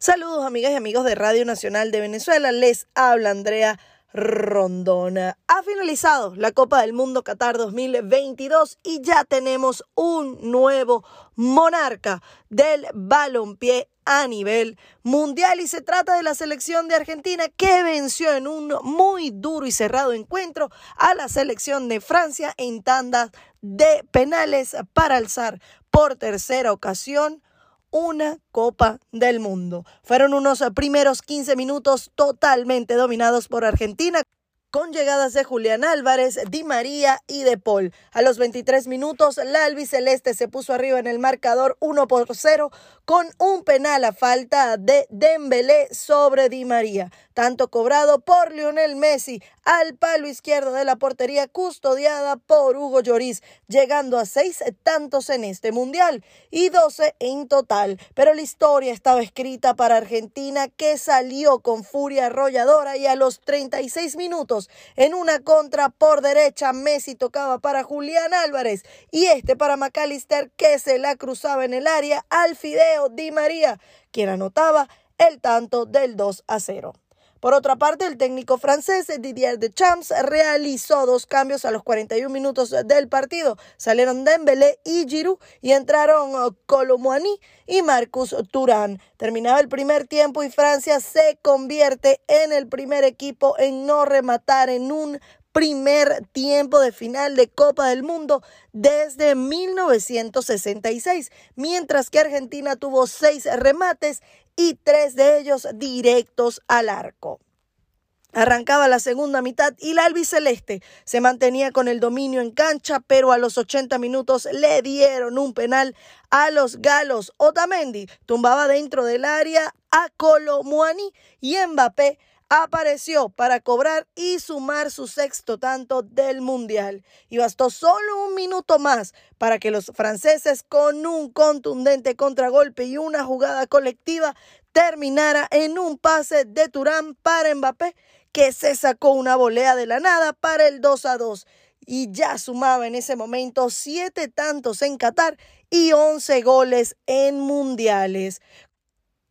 Saludos amigas y amigos de Radio Nacional de Venezuela, les habla Andrea Rondona. Ha finalizado la Copa del Mundo Qatar 2022 y ya tenemos un nuevo monarca del balompié a nivel mundial y se trata de la selección de Argentina que venció en un muy duro y cerrado encuentro a la selección de Francia en tandas de penales para alzar por tercera ocasión una Copa del Mundo. Fueron unos primeros 15 minutos totalmente dominados por Argentina con llegadas de Julián Álvarez, Di María y De Paul. A los 23 minutos, la albiceleste se puso arriba en el marcador 1 por 0 con un penal a falta de Dembélé sobre Di María, tanto cobrado por Lionel Messi al palo izquierdo de la portería custodiada por Hugo Lloris, llegando a seis tantos en este mundial y 12 en total. Pero la historia estaba escrita para Argentina que salió con furia arrolladora y a los 36 minutos en una contra por derecha Messi tocaba para Julián Álvarez y este para McAllister que se la cruzaba en el área al fideo Di María, quien anotaba el tanto del 2 a 0. Por otra parte, el técnico francés Didier Deschamps realizó dos cambios a los 41 minutos del partido. Salieron Dembélé y Giroud y entraron Colomboani y Marcus Turán. Terminaba el primer tiempo y Francia se convierte en el primer equipo en no rematar en un primer tiempo de final de Copa del Mundo desde 1966, mientras que Argentina tuvo seis remates y tres de ellos directos al arco. Arrancaba la segunda mitad y la albiceleste se mantenía con el dominio en cancha, pero a los 80 minutos le dieron un penal a los galos. Otamendi tumbaba dentro del área a Colomuani y Mbappé apareció para cobrar y sumar su sexto tanto del Mundial. Y bastó solo un minuto más para que los franceses con un contundente contragolpe y una jugada colectiva terminara en un pase de Turán para Mbappé que se sacó una volea de la nada para el 2 a 2 y ya sumaba en ese momento siete tantos en Qatar y 11 goles en mundiales.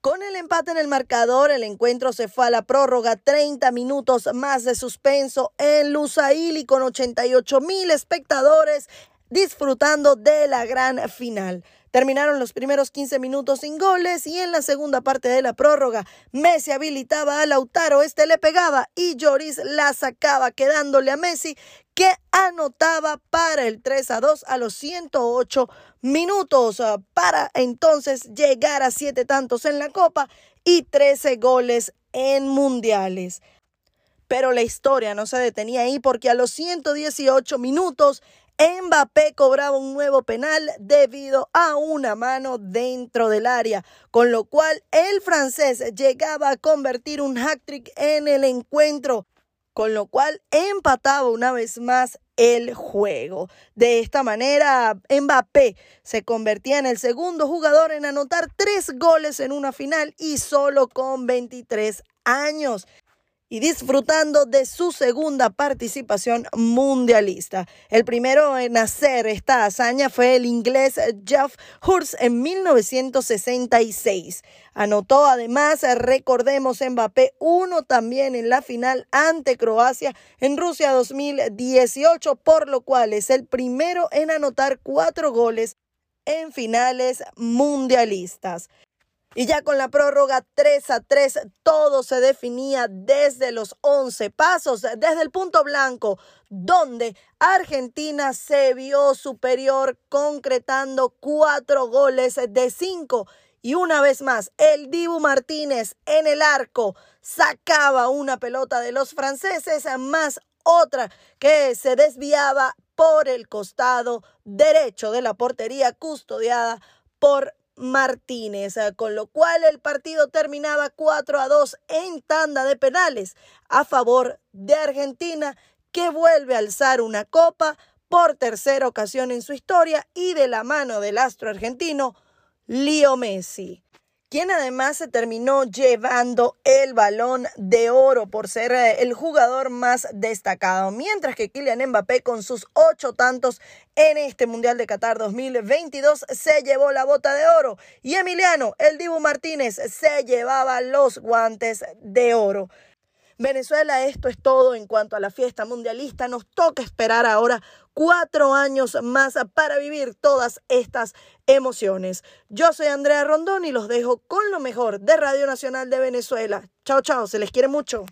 Con el empate en el marcador, el encuentro se fue a la prórroga, 30 minutos más de suspenso en Lusail y con 88 mil espectadores disfrutando de la gran final. Terminaron los primeros 15 minutos sin goles y en la segunda parte de la prórroga Messi habilitaba a Lautaro, este le pegaba y Lloris la sacaba quedándole a Messi que anotaba para el 3 a 2 a los 108 minutos ah, para entonces llegar a siete tantos en la Copa y 13 goles en mundiales. Pero la historia no se detenía ahí porque a los 118 minutos Mbappé cobraba un nuevo penal debido a una mano dentro del área, con lo cual el francés llegaba a convertir un hat-trick en el encuentro, con lo cual empataba una vez más el juego. De esta manera, Mbappé se convertía en el segundo jugador en anotar tres goles en una final y solo con 23 años y disfrutando de su segunda participación mundialista. El primero en hacer esta hazaña fue el inglés Jeff Hurst en 1966. Anotó además, recordemos, Mbappé uno también en la final ante Croacia en Rusia 2018, por lo cual es el primero en anotar cuatro goles en finales mundialistas. Y ya con la prórroga 3 a 3, todo se definía desde los 11 pasos, desde el punto blanco, donde Argentina se vio superior concretando cuatro goles de cinco. Y una vez más, el Dibu Martínez en el arco sacaba una pelota de los franceses, más otra que se desviaba por el costado derecho de la portería custodiada por Martínez, eh, con lo cual el partido terminaba 4 a 2 en tanda de penales a favor de Argentina, que vuelve a alzar una copa por tercera ocasión en su historia y de la mano del astro argentino, Leo Messi. Quien además se terminó llevando el balón de oro por ser eh, el jugador más destacado, mientras que Kylian Mbappé con sus ocho tantos en este Mundial de Qatar 2022 se llevó la bota de oro y Emiliano, el Dibu Martínez, se llevaba los guantes de oro. Venezuela, esto es todo en cuanto a la fiesta mundialista. Nos toca esperar ahora cuatro años más para vivir todas estas emociones. Yo soy Andrea Rondón y los dejo con lo mejor de Radio Nacional de Venezuela. Chao, chao, se les quiere mucho.